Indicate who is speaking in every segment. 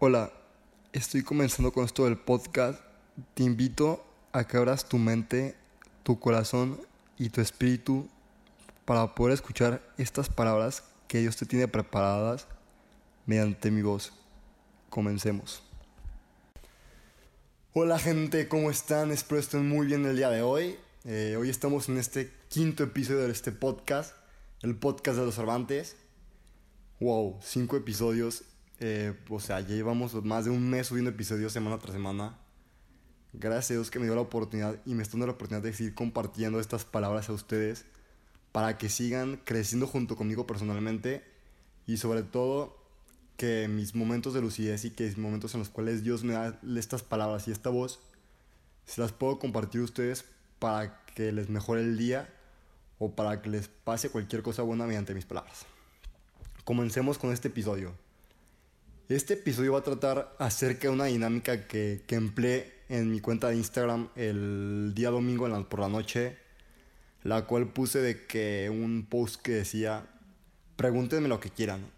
Speaker 1: Hola, estoy comenzando con esto del podcast. Te invito a que abras tu mente, tu corazón y tu espíritu para poder escuchar estas palabras que Dios te tiene preparadas mediante mi voz. Comencemos. Hola gente, ¿cómo están? Espero estén muy bien el día de hoy. Eh, hoy estamos en este quinto episodio de este podcast, el podcast de los Cervantes. Wow, cinco episodios eh, o sea, ya llevamos más de un mes subiendo episodios semana tras semana. Gracias a Dios que me dio la oportunidad y me está dando la oportunidad de seguir compartiendo estas palabras a ustedes para que sigan creciendo junto conmigo personalmente y sobre todo que mis momentos de lucidez y que mis momentos en los cuales Dios me da estas palabras y esta voz se las puedo compartir a ustedes para que les mejore el día o para que les pase cualquier cosa buena mediante mis palabras. Comencemos con este episodio. Este episodio va a tratar acerca de una dinámica que, que empleé en mi cuenta de Instagram el día domingo por la noche, la cual puse de que un post que decía, pregúntenme lo que quieran.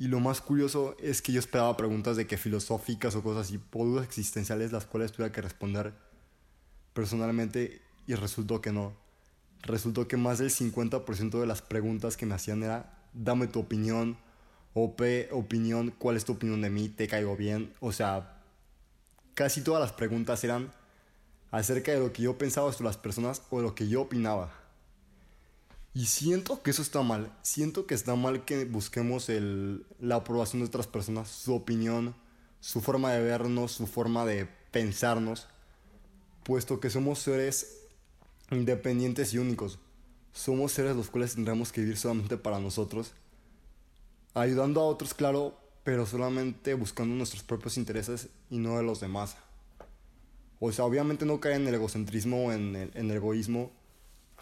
Speaker 1: Y lo más curioso es que yo esperaba preguntas de que filosóficas o cosas así, o dudas existenciales las cuales tuviera que responder personalmente y resultó que no. Resultó que más del 50% de las preguntas que me hacían era, dame tu opinión, OP, opinión, ¿cuál es tu opinión de mí? ¿Te caigo bien? O sea, casi todas las preguntas eran acerca de lo que yo pensaba sobre las personas o lo que yo opinaba. Y siento que eso está mal. Siento que está mal que busquemos la aprobación de otras personas, su opinión, su forma de vernos, su forma de pensarnos, puesto que somos seres independientes y únicos. Somos seres los cuales tendremos que vivir solamente para nosotros ayudando a otros, claro, pero solamente buscando nuestros propios intereses y no de los demás. O sea, obviamente no caer en el egocentrismo o en el, en el egoísmo,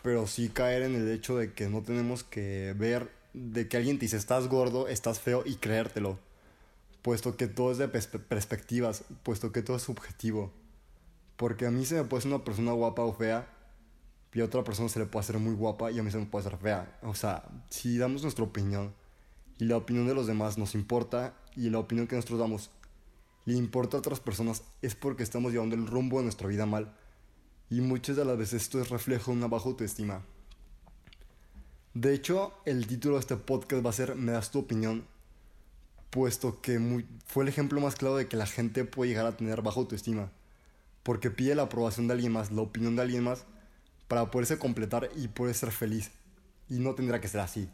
Speaker 1: pero sí caer en el hecho de que no tenemos que ver de que alguien te dice estás gordo, estás feo y creértelo. Puesto que todo es de perspectivas, puesto que todo es subjetivo. Porque a mí se me puede ser una persona guapa o fea, y a otra persona se le puede hacer muy guapa y a mí se me puede hacer fea. O sea, si damos nuestra opinión y la opinión de los demás nos importa y la opinión que nosotros damos le importa a otras personas es porque estamos llevando el rumbo de nuestra vida mal y muchas de las veces esto es reflejo de una baja autoestima. De hecho, el título de este podcast va a ser Me das tu opinión, puesto que fue el ejemplo más claro de que la gente puede llegar a tener baja autoestima, porque pide la aprobación de alguien más, la opinión de alguien más, para poderse completar y poder ser feliz. Y no tendrá que ser así.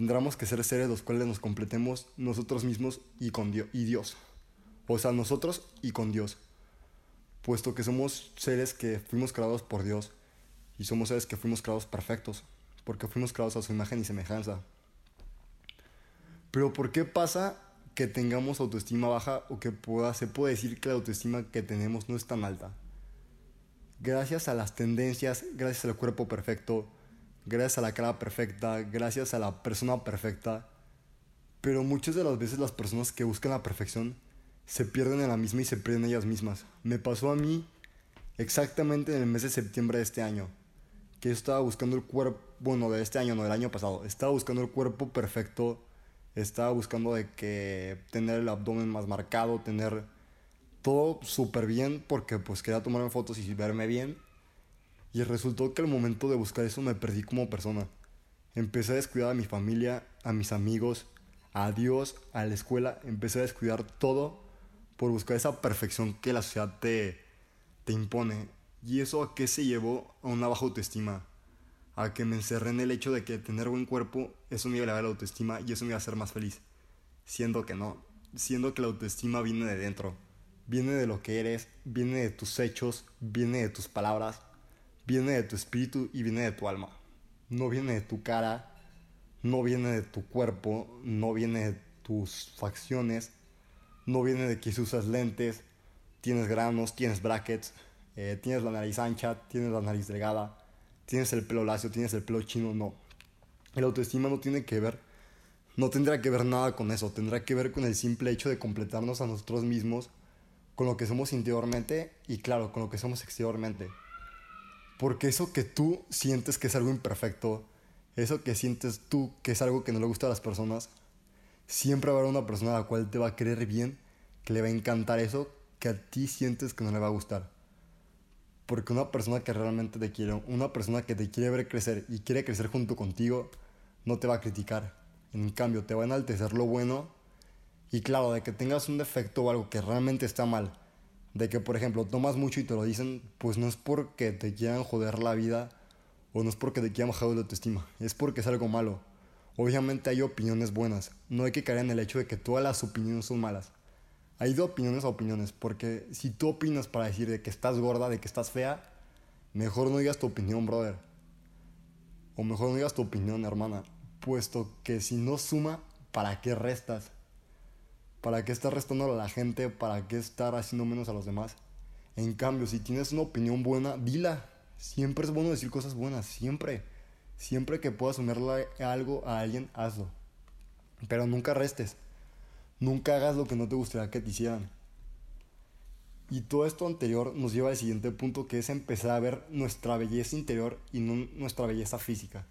Speaker 1: Tendremos que ser seres los cuales nos completemos nosotros mismos y con Dios, y Dios. O sea, nosotros y con Dios. Puesto que somos seres que fuimos creados por Dios y somos seres que fuimos creados perfectos, porque fuimos creados a su imagen y semejanza. Pero ¿por qué pasa que tengamos autoestima baja o que se puede decir que la autoestima que tenemos no es tan alta? Gracias a las tendencias, gracias al cuerpo perfecto, gracias a la cara perfecta, gracias a la persona perfecta. Pero muchas de las veces las personas que buscan la perfección se pierden en la misma y se pierden ellas mismas. Me pasó a mí exactamente en el mes de septiembre de este año, que yo estaba buscando el cuerpo, bueno, de este año, no del año pasado, estaba buscando el cuerpo perfecto, estaba buscando de que tener el abdomen más marcado, tener todo súper bien, porque pues quería tomarme fotos y verme bien y resultó que al momento de buscar eso me perdí como persona. Empecé a descuidar a mi familia, a mis amigos, a Dios, a la escuela. Empecé a descuidar todo por buscar esa perfección que la sociedad te, te impone. ¿Y eso a qué se llevó? A una baja autoestima. A que me encerré en el hecho de que tener buen cuerpo, eso me iba a elevar la autoestima y eso me iba a hacer más feliz. Siendo que no. Siendo que la autoestima viene de dentro. Viene de lo que eres, viene de tus hechos, viene de tus palabras, viene de tu espíritu y viene de tu alma. No viene de tu cara, no viene de tu cuerpo, no viene de tus facciones, no viene de que usas lentes, tienes granos, tienes brackets, eh, tienes la nariz ancha, tienes la nariz delgada, tienes el pelo lacio, tienes el pelo chino, no. El autoestima no tiene que ver, no tendrá que ver nada con eso, tendrá que ver con el simple hecho de completarnos a nosotros mismos con lo que somos interiormente y claro, con lo que somos exteriormente. Porque eso que tú sientes que es algo imperfecto, eso que sientes tú que es algo que no le gusta a las personas, siempre va a haber una persona a la cual te va a querer bien que le va a encantar eso que a ti sientes que no le va a gustar. Porque una persona que realmente te quiere, una persona que te quiere ver crecer y quiere crecer junto contigo, no te va a criticar. En cambio, te va a enaltecer lo bueno. Y claro, de que tengas un defecto o algo que realmente está mal. De que, por ejemplo, tomas mucho y te lo dicen, pues no es porque te quieran joder la vida o no es porque te quieran bajar la autoestima. Es porque es algo malo. Obviamente hay opiniones buenas. No hay que caer en el hecho de que todas las opiniones son malas. Hay de opiniones a opiniones. Porque si tú opinas para decir de que estás gorda, de que estás fea, mejor no digas tu opinión, brother. O mejor no digas tu opinión, hermana. Puesto que si no suma, ¿para qué restas? ¿Para qué estar restando a la gente? ¿Para qué estar haciendo menos a los demás? En cambio, si tienes una opinión buena, dila. Siempre es bueno decir cosas buenas, siempre. Siempre que puedas sumarle algo a alguien, hazlo. Pero nunca restes. Nunca hagas lo que no te gustaría que te hicieran. Y todo esto anterior nos lleva al siguiente punto que es empezar a ver nuestra belleza interior y no nuestra belleza física.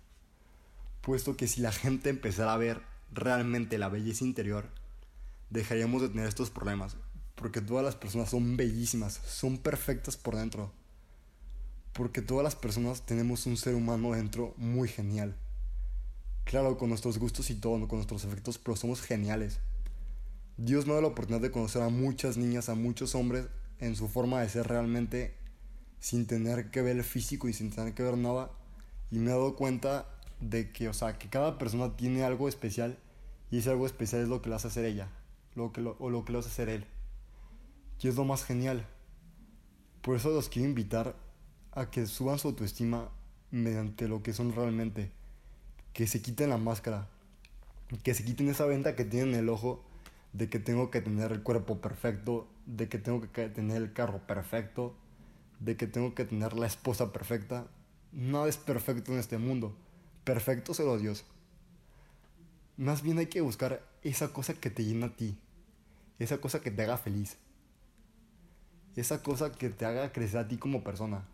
Speaker 1: Puesto que si la gente empezara a ver realmente la belleza interior, dejaríamos de tener estos problemas. Porque todas las personas son bellísimas, son perfectas por dentro. Porque todas las personas tenemos un ser humano dentro muy genial. Claro, con nuestros gustos y todo, con nuestros efectos, pero somos geniales. Dios me da la oportunidad de conocer a muchas niñas, a muchos hombres en su forma de ser realmente sin tener que ver el físico y sin tener que ver nada. Y me he dado cuenta de que, o sea, que cada persona tiene algo especial y ese algo especial es lo que le hace hacer ella, lo que o lo que le hace hacer él. Y es lo más genial. Por eso los quiero invitar a que suban su autoestima mediante lo que son realmente. Que se quiten la máscara. Que se quiten esa venta que tienen en el ojo de que tengo que tener el cuerpo perfecto, de que tengo que tener el carro perfecto, de que tengo que tener la esposa perfecta. Nada es perfecto en este mundo. Perfecto solo Dios. Más bien hay que buscar esa cosa que te llena a ti. Esa cosa que te haga feliz. Esa cosa que te haga crecer a ti como persona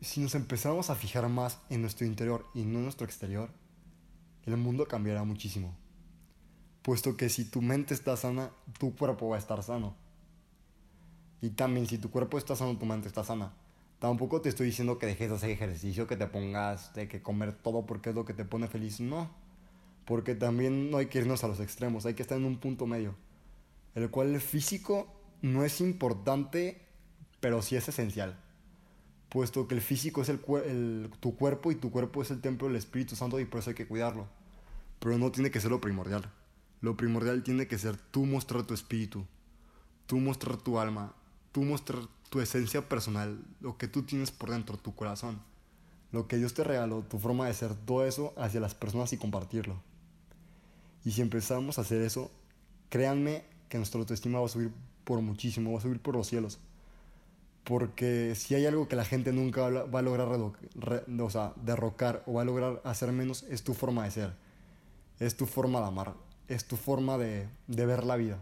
Speaker 1: si nos empezamos a fijar más en nuestro interior y no en nuestro exterior, el mundo cambiará muchísimo. Puesto que si tu mente está sana, tu cuerpo va a estar sano. Y también si tu cuerpo está sano, tu mente está sana. Tampoco te estoy diciendo que dejes de hacer ejercicio, que te pongas de que comer todo porque es lo que te pone feliz. No. Porque también no hay que irnos a los extremos, hay que estar en un punto medio. El cual el físico no es importante, pero sí es esencial puesto que el físico es el, tu cuerpo y tu cuerpo es el templo del Espíritu Santo y por eso hay que cuidarlo. Pero no tiene que ser lo primordial. Lo primordial tiene que ser tú mostrar tu espíritu, tú mostrar tu alma, tú mostrar tu esencia personal, lo que tú tienes por dentro, tu corazón, lo que Dios te regaló, tu forma de ser, todo eso hacia las personas y compartirlo. Y si empezamos a hacer eso, créanme que nuestra autoestima va a subir por muchísimo, va a subir por los cielos. Porque si hay algo que la gente nunca va a lograr sea, derrocar o va a lograr hacer menos, es tu forma de ser. Es tu forma de amar. Es tu forma de ver la vida.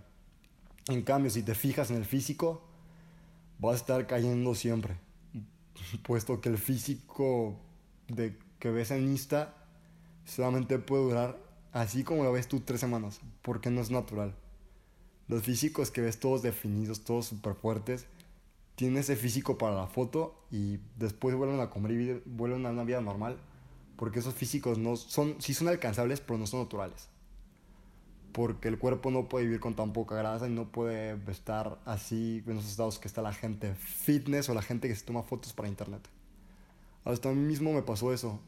Speaker 1: En cambio, si te fijas en el físico, vas a estar cayendo siempre. Puesto que el físico de que ves en Insta solamente puede durar así como lo ves tú tres semanas, porque no es natural. Los físicos que ves todos definidos, todos súper fuertes, tienen ese físico para la foto y después vuelven a comer y vuelven a una vida normal. Porque esos físicos no son, sí son alcanzables, pero no son naturales. Porque el cuerpo no puede vivir con tan poca grasa y no puede estar así en esos estados que está la gente fitness o la gente que se toma fotos para internet. Hasta a mí mismo me pasó eso.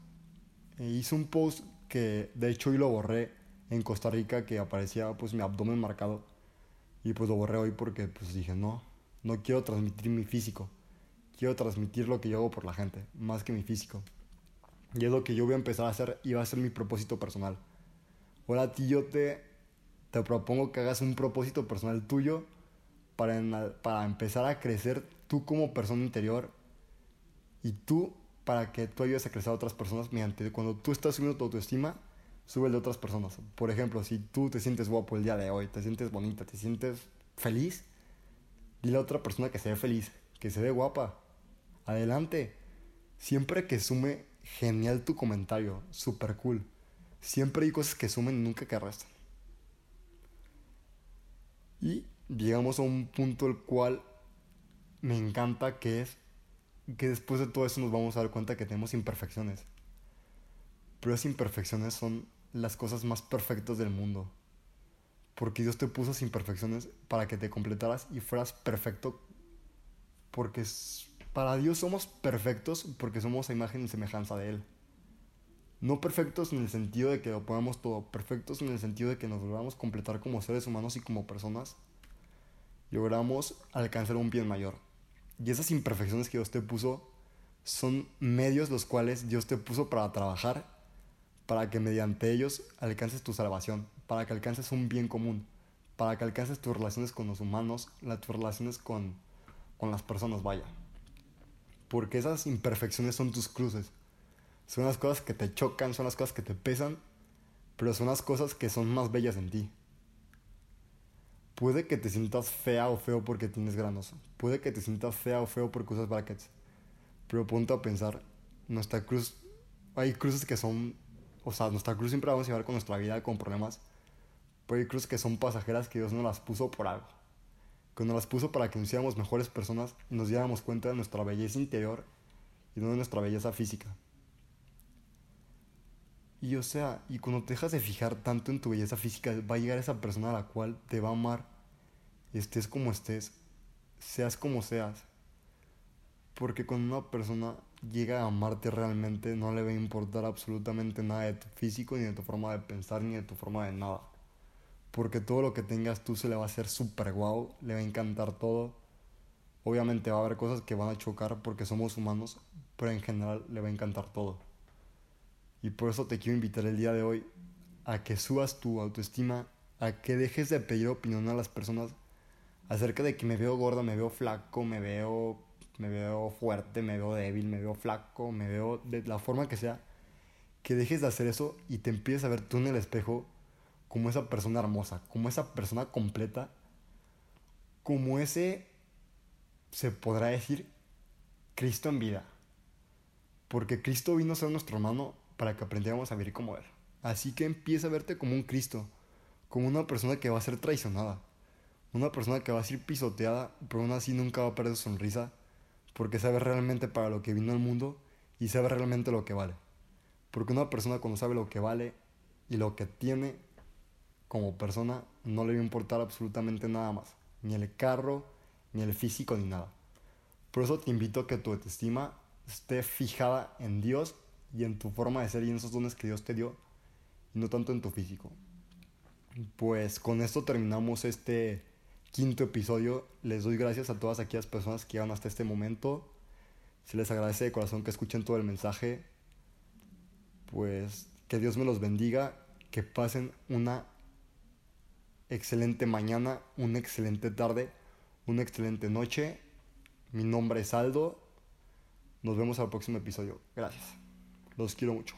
Speaker 1: E hice un post que de hecho hoy lo borré en Costa Rica que aparecía pues mi abdomen marcado. Y pues lo borré hoy porque pues dije no, no quiero transmitir mi físico. Quiero transmitir lo que yo hago por la gente, más que mi físico. Y es lo que yo voy a empezar a hacer y va a ser mi propósito personal. Ahora a ti yo te, te propongo que hagas un propósito personal tuyo para, para empezar a crecer tú como persona interior y tú para que tú ayudes a crecer a otras personas mediante cuando tú estás subiendo tu autoestima, sube el de otras personas. Por ejemplo, si tú te sientes guapo el día de hoy, te sientes bonita, te sientes feliz, Dile a otra persona que se ve feliz, que se ve guapa. Adelante. Siempre que sume, genial tu comentario, super cool. Siempre hay cosas que sumen nunca que restan. Llegamos a un punto el cual me encanta que es que después de todo eso nos vamos a dar cuenta que tenemos imperfecciones. Pero esas imperfecciones son las cosas más perfectas del mundo. Porque Dios te puso sin imperfecciones para que te completaras y fueras perfecto. Porque para Dios somos perfectos porque somos a imagen y semejanza de Él. No perfectos en el sentido de que lo podamos todo, perfectos en el sentido de que nos logramos completar como seres humanos y como personas. Logramos alcanzar un bien mayor. Y esas imperfecciones que Dios te puso son medios los cuales Dios te puso para trabajar, para que mediante ellos alcances tu salvación, para que alcances un bien común, para que alcances tus relaciones con los humanos, tus relaciones con, con las personas, vaya. Porque esas imperfecciones son tus cruces. Son las cosas que te chocan, son las cosas que te pesan, pero son las cosas que son más bellas en ti. Puede que te sientas fea o feo porque tienes granos. Puede que te sientas fea o feo porque usas brackets. Pero ponte a pensar, nuestra cruz, hay cruces que son, o sea, nuestra cruz siempre la vamos a llevar con nuestra vida, con problemas. Pero hay cruces que son pasajeras que Dios nos las puso por algo. Que nos las puso para que nos hiciéramos mejores personas y nos diéramos cuenta de nuestra belleza interior y no de nuestra belleza física. Y o sea, y cuando te dejas de fijar tanto en tu belleza física, va a llegar esa persona a la cual te va a amar, estés como estés, seas como seas. Porque cuando una persona llega a amarte realmente, no le va a importar absolutamente nada de tu físico, ni de tu forma de pensar, ni de tu forma de nada. Porque todo lo que tengas tú se le va a hacer súper guau, le va a encantar todo. Obviamente va a haber cosas que van a chocar porque somos humanos, pero en general le va a encantar todo. Y por eso te quiero invitar el día de hoy a que subas tu autoestima, a que dejes de pedir opinión a las personas acerca de que me veo gorda, me veo flaco, me veo, me veo fuerte, me veo débil, me veo flaco, me veo de la forma que sea. Que dejes de hacer eso y te empieces a ver tú en el espejo como esa persona hermosa, como esa persona completa, como ese, se podrá decir, Cristo en vida. Porque Cristo vino a ser nuestro hermano para que aprendiéramos a vivir como Él. Así que empieza a verte como un Cristo, como una persona que va a ser traicionada, una persona que va a ser pisoteada, pero aún así nunca va a perder sonrisa, porque sabe realmente para lo que vino al mundo y sabe realmente lo que vale. Porque una persona cuando sabe lo que vale y lo que tiene como persona, no le va a importar absolutamente nada más, ni el carro, ni el físico, ni nada. Por eso te invito a que tu autoestima esté fijada en Dios y en tu forma de ser y en esos dones que Dios te dio, y no tanto en tu físico. Pues con esto terminamos este quinto episodio. Les doy gracias a todas aquellas personas que llegan hasta este momento. Se les agradece de corazón que escuchen todo el mensaje. Pues que Dios me los bendiga, que pasen una excelente mañana, una excelente tarde, una excelente noche. Mi nombre es Aldo. Nos vemos al próximo episodio. Gracias. Los quiero mucho.